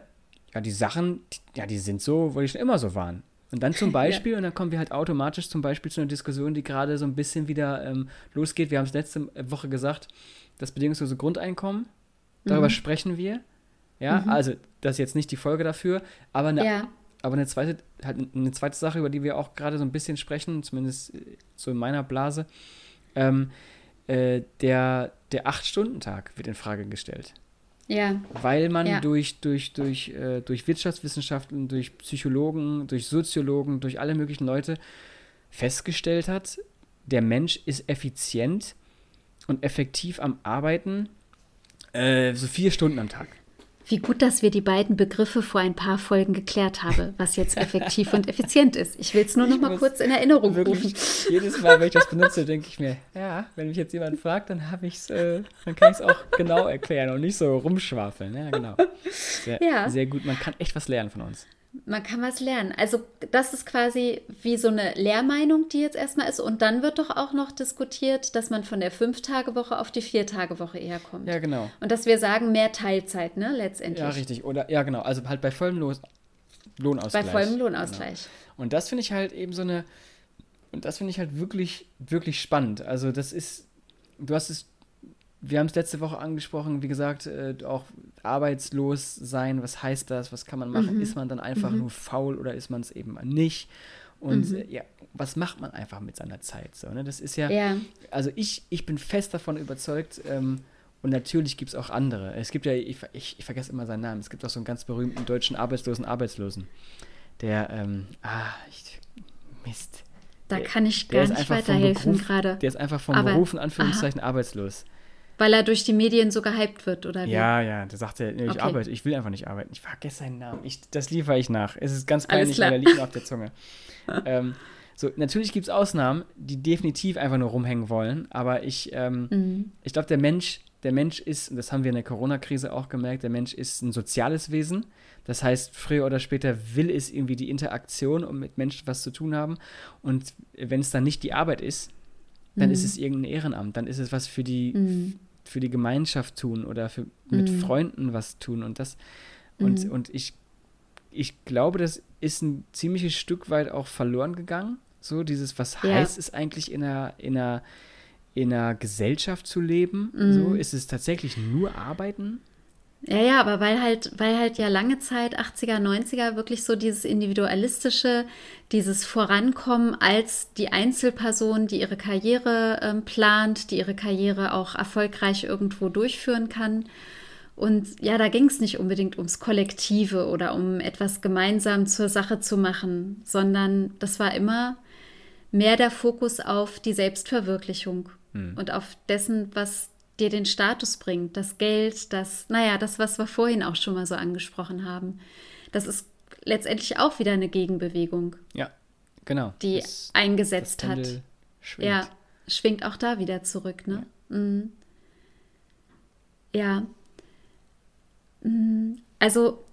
ja, die Sachen, die, ja, die sind so, weil die schon immer so waren. Und dann zum Beispiel, ja. und dann kommen wir halt automatisch zum Beispiel zu einer Diskussion, die gerade so ein bisschen wieder ähm, losgeht. Wir haben es letzte Woche gesagt, das bedingungslose Grundeinkommen. Darüber mhm. sprechen wir. Ja, mhm. also das ist jetzt nicht die Folge dafür, aber eine, ja. Aber eine zweite, halt eine zweite Sache, über die wir auch gerade so ein bisschen sprechen, zumindest äh, so in meiner Blase, ähm, äh, der, der Acht-Stunden-Tag wird in Frage gestellt. Ja. Weil man ja. durch, durch, durch, äh, durch Wirtschaftswissenschaften, durch Psychologen, durch Soziologen, durch alle möglichen Leute festgestellt hat, der Mensch ist effizient und effektiv am Arbeiten, äh, so vier Stunden am Tag. Wie gut, dass wir die beiden Begriffe vor ein paar Folgen geklärt haben, was jetzt effektiv und effizient ist. Ich will es nur ich noch mal kurz in Erinnerung rufen. Jedes Mal, wenn ich das benutze, denke ich mir, ja, wenn mich jetzt jemand fragt, dann habe ich äh, dann kann ich es auch genau erklären und nicht so rumschwafeln. Ja, genau. Sehr, ja. sehr gut. Man kann echt was lernen von uns. Man kann was lernen. Also das ist quasi wie so eine Lehrmeinung, die jetzt erstmal ist. Und dann wird doch auch noch diskutiert, dass man von der Fünf-Tage-Woche auf die Vier-Tage-Woche eher kommt. Ja, genau. Und dass wir sagen, mehr Teilzeit, ne, letztendlich. Ja, richtig. Oder ja, genau. Also halt bei vollem Lohn Lohnausgleich. Bei vollem Lohnausgleich. Genau. Und das finde ich halt eben so eine, und das finde ich halt wirklich, wirklich spannend. Also das ist, du hast es wir haben es letzte Woche angesprochen, wie gesagt, äh, auch arbeitslos sein, was heißt das, was kann man machen? Mhm. Ist man dann einfach mhm. nur faul oder ist man es eben nicht? Und mhm. äh, ja, was macht man einfach mit seiner Zeit? So, ne? Das ist ja, ja, also ich, ich bin fest davon überzeugt, ähm, und natürlich gibt es auch andere. Es gibt ja, ich, ich, ich, vergesse immer seinen Namen, es gibt auch so einen ganz berühmten deutschen Arbeitslosen Arbeitslosen, der, ähm, ah, ich, Mist. Da kann ich gar nicht weiterhelfen gerade. Der ist einfach vom Aber, Beruf in Anführungszeichen aha. arbeitslos. Weil er durch die Medien so gehypt wird, oder wie? Ja, ja, der sagt nee, ich okay. arbeite, ich will einfach nicht arbeiten. Ich vergesse seinen Namen. Ich, das liefere ich nach. Es ist ganz peinlich, weil er liegt auf der Zunge. ähm, so, natürlich gibt es Ausnahmen, die definitiv einfach nur rumhängen wollen, aber ich, ähm, mhm. ich glaube, der Mensch, der Mensch ist, und das haben wir in der Corona-Krise auch gemerkt, der Mensch ist ein soziales Wesen. Das heißt, früher oder später will es irgendwie die Interaktion und mit Menschen was zu tun haben. Und wenn es dann nicht die Arbeit ist, dann mhm. ist es irgendein Ehrenamt, dann ist es was für die, mhm für die Gemeinschaft tun oder für, mit mhm. Freunden was tun und das und, mhm. und ich, ich glaube, das ist ein ziemliches Stück weit auch verloren gegangen. So, dieses, was ja. heißt es eigentlich in einer, in einer, in einer Gesellschaft zu leben? Mhm. So, ist es tatsächlich nur Arbeiten? Ja, ja, aber weil halt, weil halt ja lange Zeit, 80er, 90er, wirklich so dieses individualistische, dieses Vorankommen als die Einzelperson, die ihre Karriere ähm, plant, die ihre Karriere auch erfolgreich irgendwo durchführen kann. Und ja, da ging es nicht unbedingt ums Kollektive oder um etwas gemeinsam zur Sache zu machen, sondern das war immer mehr der Fokus auf die Selbstverwirklichung hm. und auf dessen, was dir den Status bringt, das Geld, das, naja, das, was wir vorhin auch schon mal so angesprochen haben. Das ist letztendlich auch wieder eine Gegenbewegung. Ja, genau. Die das, eingesetzt das hat. Schwingt. Ja, schwingt auch da wieder zurück, ne? Ja. Mhm. ja. Mhm. Also,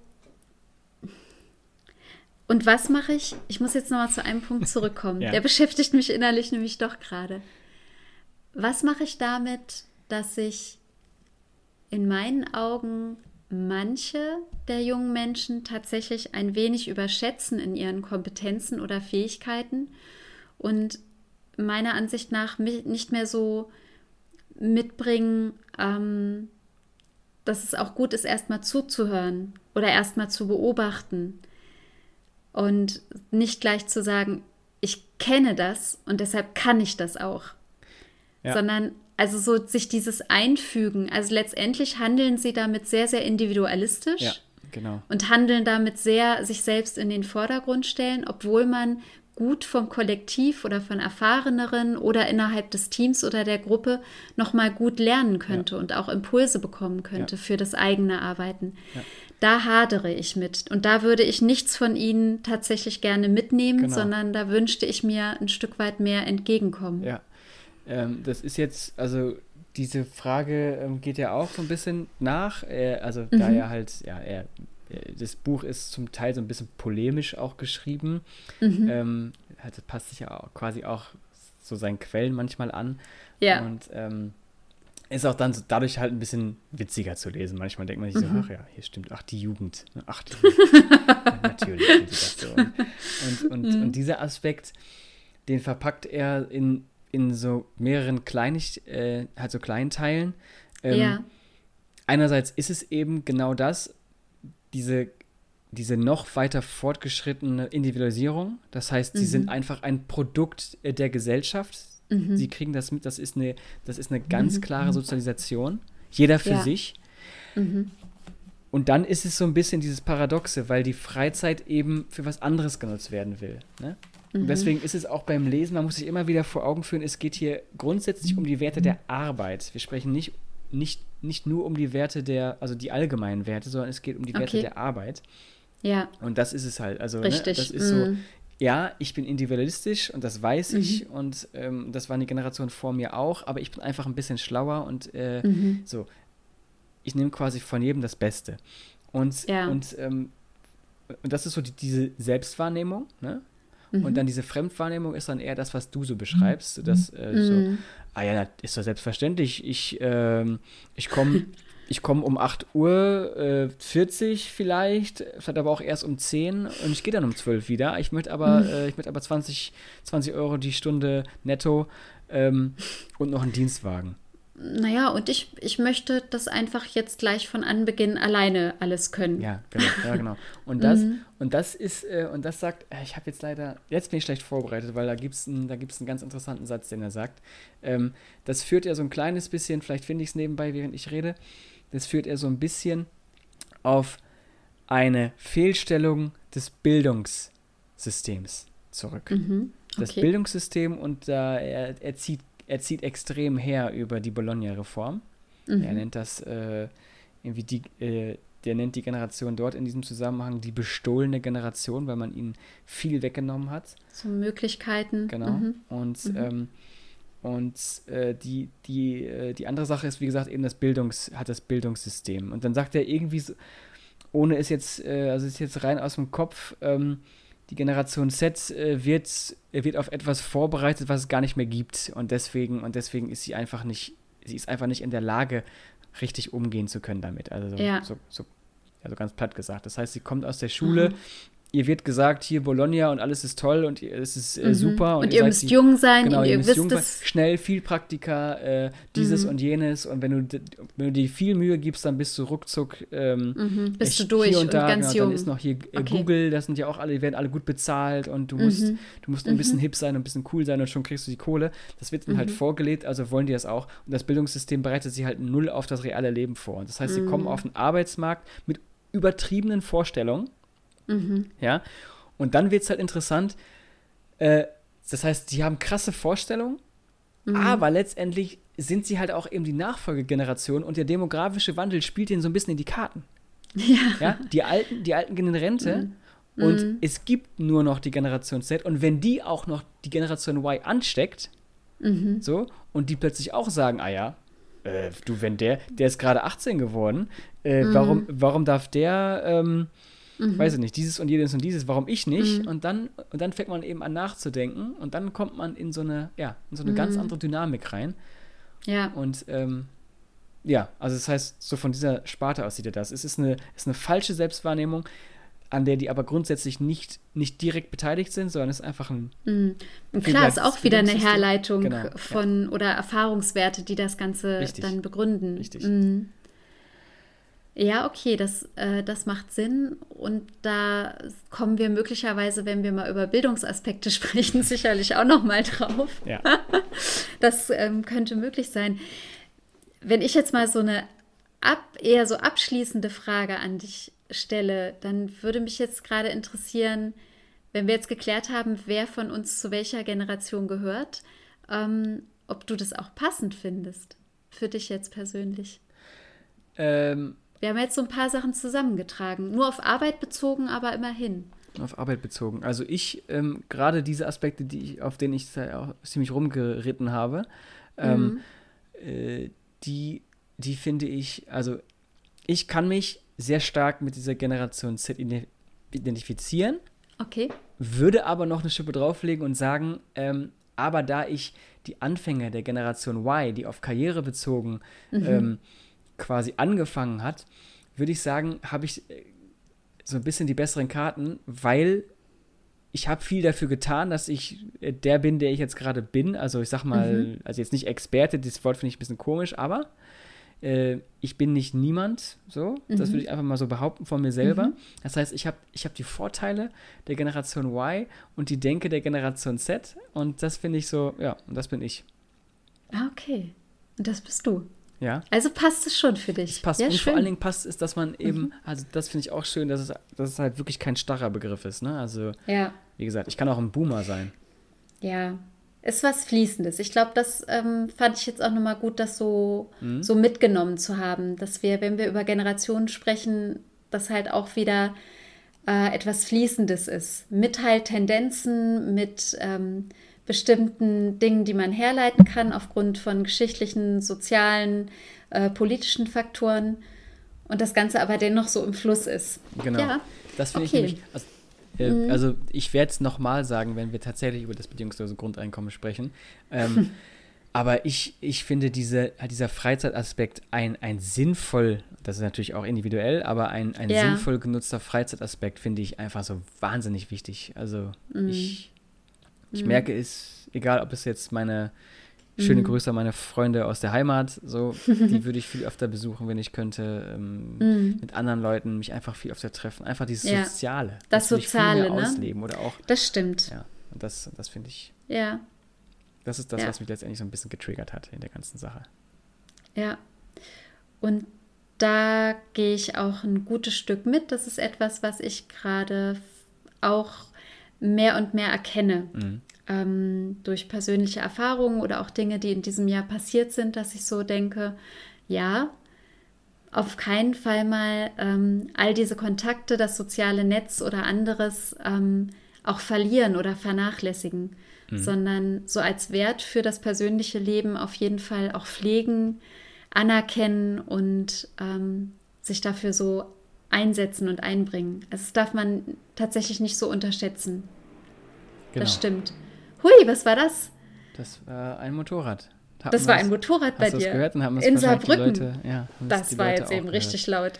und was mache ich? Ich muss jetzt nochmal zu einem Punkt zurückkommen. ja. Der beschäftigt mich innerlich nämlich doch gerade. Was mache ich damit, dass sich in meinen Augen manche der jungen Menschen tatsächlich ein wenig überschätzen in ihren Kompetenzen oder Fähigkeiten und meiner Ansicht nach nicht mehr so mitbringen, ähm, dass es auch gut ist, erstmal zuzuhören oder erstmal zu beobachten und nicht gleich zu sagen, ich kenne das und deshalb kann ich das auch, ja. sondern also so sich dieses Einfügen. Also letztendlich handeln sie damit sehr, sehr individualistisch. Ja, genau. Und handeln damit sehr, sich selbst in den Vordergrund stellen, obwohl man gut vom Kollektiv oder von Erfahreneren oder innerhalb des Teams oder der Gruppe nochmal gut lernen könnte ja. und auch Impulse bekommen könnte ja. für das eigene Arbeiten. Ja. Da hadere ich mit. Und da würde ich nichts von ihnen tatsächlich gerne mitnehmen, genau. sondern da wünschte ich mir ein Stück weit mehr entgegenkommen. Ja, ähm, das ist jetzt, also diese Frage ähm, geht ja auch so ein bisschen nach. Äh, also mhm. da er halt, ja, er, äh, das Buch ist zum Teil so ein bisschen polemisch auch geschrieben. Mhm. Ähm, also passt sich ja auch quasi auch so seinen Quellen manchmal an. Ja. Und ähm, ist auch dann so dadurch halt ein bisschen witziger zu lesen. Manchmal denkt man sich so, mhm. ach ja, hier stimmt, ach die Jugend. Ne? Ach, die ja, natürlich. Die und, und, mhm. und dieser Aspekt, den verpackt er in, in so mehreren Kleinig, äh, halt so kleinen Teilen. Ähm, ja. Einerseits ist es eben genau das, diese, diese noch weiter fortgeschrittene Individualisierung. Das heißt, mhm. sie sind einfach ein Produkt äh, der Gesellschaft Mhm. Sie kriegen das mit, das ist eine, das ist eine ganz mhm. klare Sozialisation. Jeder für ja. sich. Mhm. Und dann ist es so ein bisschen dieses Paradoxe, weil die Freizeit eben für was anderes genutzt werden will. Ne? Und mhm. deswegen ist es auch beim Lesen, man muss sich immer wieder vor Augen führen, es geht hier grundsätzlich um die Werte der Arbeit. Wir sprechen nicht, nicht, nicht nur um die Werte der, also die allgemeinen Werte, sondern es geht um die Werte okay. der Arbeit. Ja. Und das ist es halt. Also, Richtig. Ne, das ist so, mhm ja, ich bin individualistisch und das weiß mhm. ich und ähm, das war eine Generation vor mir auch, aber ich bin einfach ein bisschen schlauer und äh, mhm. so. Ich nehme quasi von jedem das Beste. Und, ja. und, ähm, und das ist so die, diese Selbstwahrnehmung, ne? Mhm. Und dann diese Fremdwahrnehmung ist dann eher das, was du so beschreibst. Dass, äh, so, mhm. ah ja, ist doch selbstverständlich. Ich, ähm, ich komme ich komme um 8 Uhr äh, 40 vielleicht, vielleicht aber auch erst um 10 und ich gehe dann um 12 wieder. Ich möchte aber, mhm. äh, ich möchte aber 20, 20 Euro die Stunde netto ähm, und noch einen Dienstwagen. Naja, und ich, ich möchte das einfach jetzt gleich von Anbeginn alleine alles können. Ja, genau. Ja, genau. Und, das, mhm. und das ist, äh, und das sagt, äh, ich habe jetzt leider, jetzt bin ich schlecht vorbereitet, weil da gibt es einen, einen ganz interessanten Satz, den er sagt. Ähm, das führt ja so ein kleines bisschen, vielleicht finde ich es nebenbei, während ich rede, das führt er so ein bisschen auf eine Fehlstellung des Bildungssystems zurück. Mhm, okay. Das Bildungssystem und äh, er, er, zieht, er zieht extrem her über die Bologna-Reform. Mhm. Er nennt das äh, irgendwie die, äh, der nennt die Generation dort in diesem Zusammenhang die bestohlene Generation, weil man ihnen viel weggenommen hat. So Möglichkeiten. Genau. Mhm. Und mhm. Ähm, und äh, die, die, äh, die andere Sache ist, wie gesagt, eben das Bildungs, hat das Bildungssystem. Und dann sagt er irgendwie, so, ohne es jetzt, äh, also ist jetzt rein aus dem Kopf, ähm, die Generation Z äh, wird, wird auf etwas vorbereitet, was es gar nicht mehr gibt. Und deswegen, und deswegen ist sie einfach nicht, sie ist einfach nicht in der Lage, richtig umgehen zu können damit. Also ja. so, so, also ganz platt gesagt. Das heißt, sie kommt aus der Schule, mhm ihr wird gesagt, hier Bologna und alles ist toll und es ist äh, mhm. super. Und, und ihr, ihr müsst die, jung sein, genau, ihr, ihr müsst jung sein, schnell, viel Praktika, äh, dieses mhm. und jenes. Und wenn du, wenn du dir viel Mühe gibst, dann bist du ruckzuck ähm, mhm. bist du durch hier und, da, und ganz genau, jung. Dann ist noch hier äh, okay. Google, das sind ja auch alle, die werden alle gut bezahlt und du musst, mhm. du musst ein bisschen mhm. hip sein und ein bisschen cool sein und schon kriegst du die Kohle. Das wird dann halt mhm. vorgelegt, also wollen die das auch. Und das Bildungssystem bereitet sie halt null auf das reale Leben vor. Und das heißt, sie kommen auf den Arbeitsmarkt mit übertriebenen Vorstellungen. Ja, und dann wird es halt interessant. Äh, das heißt, sie haben krasse Vorstellungen, mhm. aber letztendlich sind sie halt auch eben die Nachfolgegeneration und der demografische Wandel spielt ihnen so ein bisschen in die Karten. Ja. ja? Die Alten, die Alten gehen in Rente mhm. und mhm. es gibt nur noch die Generation Z und wenn die auch noch die Generation Y ansteckt, mhm. so, und die plötzlich auch sagen, ah ja, äh, du, wenn der, der ist gerade 18 geworden, äh, mhm. warum, warum darf der, ähm, Mhm. Weiß ich nicht, dieses und jenes und dieses, warum ich nicht? Mhm. Und, dann, und dann fängt man eben an nachzudenken und dann kommt man in so eine, ja, in so eine mhm. ganz andere Dynamik rein. Ja. Und ähm, ja, also das heißt, so von dieser Sparte aus sieht er das. Es ist eine, es ist eine falsche Selbstwahrnehmung, an der die aber grundsätzlich nicht, nicht direkt beteiligt sind, sondern es ist einfach ein. Mhm. Und klar, ist auch wieder eine Herleitung genau, von ja. oder Erfahrungswerte, die das Ganze Richtig. dann begründen. Richtig. Mhm. Ja, okay, das, äh, das macht Sinn. Und da kommen wir möglicherweise, wenn wir mal über Bildungsaspekte sprechen, sicherlich auch noch mal drauf. Ja. Das ähm, könnte möglich sein. Wenn ich jetzt mal so eine ab, eher so abschließende Frage an dich stelle, dann würde mich jetzt gerade interessieren, wenn wir jetzt geklärt haben, wer von uns zu welcher Generation gehört, ähm, ob du das auch passend findest. Für dich jetzt persönlich. Ähm, wir haben jetzt so ein paar Sachen zusammengetragen. Nur auf Arbeit bezogen, aber immerhin. Auf Arbeit bezogen. Also ich, ähm, gerade diese Aspekte, die ich, auf denen ich auch ziemlich rumgeritten habe, ähm, mhm. äh, die, die finde ich, also ich kann mich sehr stark mit dieser Generation Z identifizieren. Okay. Würde aber noch eine Schippe drauflegen und sagen, ähm, aber da ich die Anfänge der Generation Y, die auf Karriere bezogen mhm. ähm, quasi angefangen hat, würde ich sagen, habe ich äh, so ein bisschen die besseren Karten, weil ich habe viel dafür getan, dass ich äh, der bin, der ich jetzt gerade bin. Also ich sag mal, mhm. also jetzt nicht Experte, das Wort finde ich ein bisschen komisch, aber äh, ich bin nicht niemand, so. Mhm. Das würde ich einfach mal so behaupten von mir selber. Mhm. Das heißt, ich habe ich hab die Vorteile der Generation Y und die Denke der Generation Z und das finde ich so, ja, und das bin ich. Ah, okay. Und das bist du. Ja. Also passt es schon für dich. Es passt. Ja, und schön. vor allen Dingen passt es, dass man eben, mhm. also das finde ich auch schön, dass es, dass es halt wirklich kein starrer Begriff ist. Ne? Also, ja. wie gesagt, ich kann auch ein Boomer sein. Ja, ist was Fließendes. Ich glaube, das ähm, fand ich jetzt auch nochmal gut, das so, mhm. so mitgenommen zu haben, dass wir, wenn wir über Generationen sprechen, das halt auch wieder äh, etwas Fließendes ist. Mit halt Tendenzen, mit ähm, bestimmten Dingen, die man herleiten kann aufgrund von geschichtlichen, sozialen, äh, politischen Faktoren und das Ganze aber dennoch so im Fluss ist. Genau. Ja. Das finde okay. ich nämlich, also, äh, mhm. also ich werde es nochmal sagen, wenn wir tatsächlich über das bedingungslose Grundeinkommen sprechen. Ähm, aber ich, ich finde diese, dieser Freizeitaspekt ein, ein sinnvoll, das ist natürlich auch individuell, aber ein, ein ja. sinnvoll genutzter Freizeitaspekt finde ich einfach so wahnsinnig wichtig. Also mhm. ich ich mhm. merke es, egal ob es jetzt meine schöne mhm. Grüße an meine Freunde aus der Heimat, so, die würde ich viel öfter besuchen, wenn ich könnte, ähm, mhm. mit anderen Leuten mich einfach viel öfter treffen. Einfach dieses ja. Soziale. Das, das Soziale, ne? ausleben oder auch. Das stimmt. Ja, und das, das finde ich. Ja. Das ist das, ja. was mich letztendlich so ein bisschen getriggert hat in der ganzen Sache. Ja. Und da gehe ich auch ein gutes Stück mit. Das ist etwas, was ich gerade auch mehr und mehr erkenne. Mhm. Ähm, durch persönliche Erfahrungen oder auch Dinge, die in diesem Jahr passiert sind, dass ich so denke, ja, auf keinen Fall mal ähm, all diese Kontakte, das soziale Netz oder anderes ähm, auch verlieren oder vernachlässigen, mhm. sondern so als Wert für das persönliche Leben auf jeden Fall auch pflegen, anerkennen und ähm, sich dafür so einsetzen und einbringen. Also das darf man tatsächlich nicht so unterschätzen. Genau. Das stimmt. Hui, was war das? Das war ein Motorrad. Haben das war ein Motorrad bei dir. Gehört und haben In Saarbrücken. Leute, ja, das war Leute jetzt eben richtig laut.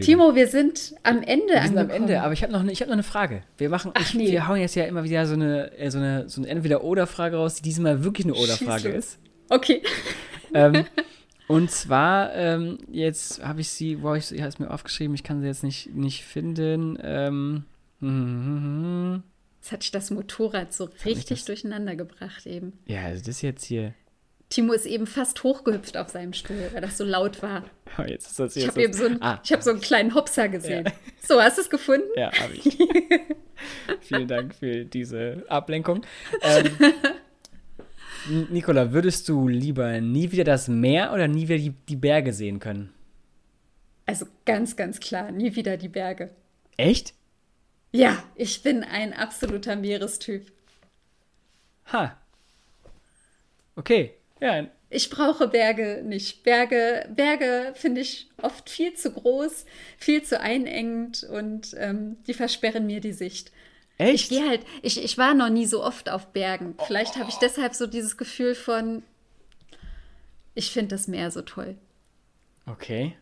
Timo, wir sind am Ende Wir sind angekommen. am Ende, aber ich habe noch, ne, hab noch eine Frage. Wir machen, Ach, ich, nee. wir hauen jetzt ja immer wieder so eine, äh, so eine, so eine Entweder-Oder-Frage raus, die diesmal wirklich eine Oder-Frage ist. Okay. Ähm, Und zwar, ähm, jetzt habe ich sie, wo ich, ich habe es mir aufgeschrieben, ich kann sie jetzt nicht, nicht finden. Ähm, Jetzt hat sich das Motorrad so richtig durcheinander gebracht eben. Ja, also das jetzt hier. Timo ist eben fast hochgehüpft auf seinem Stuhl, weil das so laut war. Oh, jetzt ist das ich habe eben so, ein, ah. hab so einen kleinen Hopser gesehen. Ja. So, hast du es gefunden? Ja, habe ich. Vielen Dank für diese Ablenkung. Ähm, Nicola, würdest du lieber nie wieder das Meer oder nie wieder die, die Berge sehen können? Also ganz, ganz klar, nie wieder die Berge. Echt? Ja, ich bin ein absoluter Meerestyp. Ha. Okay, ja. Ich brauche Berge nicht. Berge, Berge finde ich oft viel zu groß, viel zu einengend und ähm, die versperren mir die Sicht. Echt? Ich gehe halt, ich, ich war noch nie so oft auf Bergen. Vielleicht oh. habe ich deshalb so dieses Gefühl von, ich finde das Meer so toll. Okay.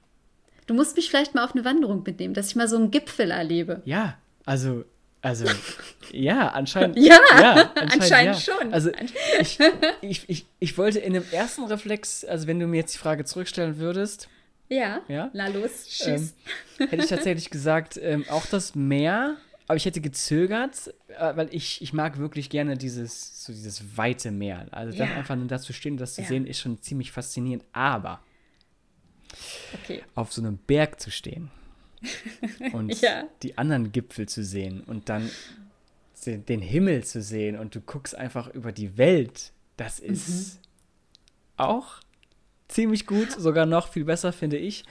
Du musst mich vielleicht mal auf eine Wanderung mitnehmen, dass ich mal so einen Gipfel erlebe. Ja, also, also, ja, anscheinend. ja, ja, anscheinend, anscheinend ja. schon. Also, ich, ich, ich, ich wollte in dem ersten Reflex, also wenn du mir jetzt die Frage zurückstellen würdest. Ja, ja na los, schieß. Ähm, hätte ich tatsächlich gesagt, ähm, auch das Meer aber ich hätte gezögert, äh, weil ich, ich mag wirklich gerne dieses, so dieses weite Meer. Also ja. einfach nur da zu stehen und das zu ja. sehen, ist schon ziemlich faszinierend. Aber okay. auf so einem Berg zu stehen und ja. die anderen Gipfel zu sehen und dann den Himmel zu sehen und du guckst einfach über die Welt, das ist mhm. auch ziemlich gut, sogar noch viel besser, finde ich.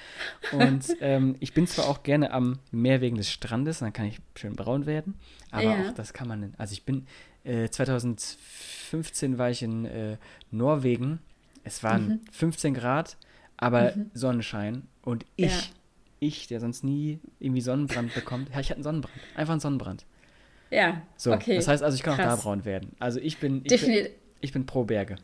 Und ähm, ich bin zwar auch gerne am Meer wegen des Strandes, dann kann ich schön braun werden, aber ja. auch das kann man, also ich bin, äh, 2015 war ich in äh, Norwegen Es waren mhm. 15 Grad, aber mhm. Sonnenschein. Und ich, ja. ich, der sonst nie irgendwie Sonnenbrand bekommt, ja, ich hatte einen Sonnenbrand. Einfach einen Sonnenbrand. Ja, so, okay. Das heißt also, ich kann Krass. auch da braun werden. Also ich bin, ich bin, ich bin pro Berge.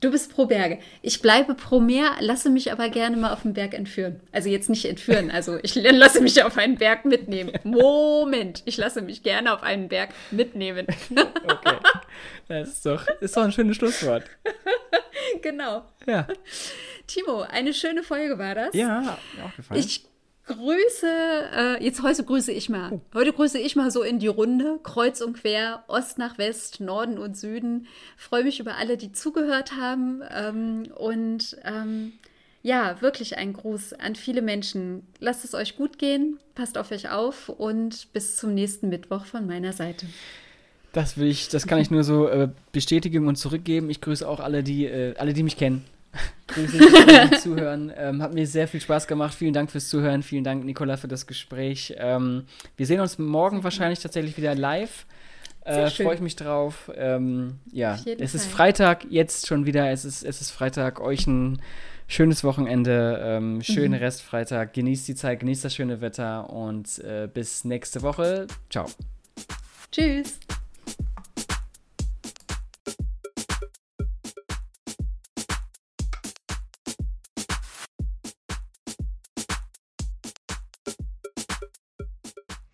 Du bist pro Berge. Ich bleibe pro Meer, lasse mich aber gerne mal auf den Berg entführen. Also jetzt nicht entführen, also ich lasse mich auf einen Berg mitnehmen. Moment, ich lasse mich gerne auf einen Berg mitnehmen. okay. Das ist doch, ist doch ein schönes Schlusswort. genau. Ja. Timo, eine schöne Folge war das. Ja, hat mir auch gefallen. Ich grüße, äh, jetzt heute grüße ich mal. Oh. Heute grüße ich mal so in die Runde, kreuz und quer, Ost nach West, Norden und Süden. Freue mich über alle, die zugehört haben. Ähm, und ähm, ja, wirklich ein Gruß an viele Menschen. Lasst es euch gut gehen, passt auf euch auf und bis zum nächsten Mittwoch von meiner Seite. Das will ich, das kann ich nur so äh, bestätigen und zurückgeben. Ich grüße auch alle, die, äh, alle, die mich kennen. Grüße die Zuhören. Ähm, hat mir sehr viel Spaß gemacht. Vielen Dank fürs Zuhören. Vielen Dank, Nicola, für das Gespräch. Ähm, wir sehen uns morgen wahrscheinlich tatsächlich wieder live. Äh, Freue ich mich drauf. Ähm, ja, es Fall. ist Freitag, jetzt schon wieder. Es ist, es ist Freitag. Euch ein schönes Wochenende, ähm, schönen mhm. Restfreitag. Genießt die Zeit, genießt das schöne Wetter und äh, bis nächste Woche. Ciao. Tschüss.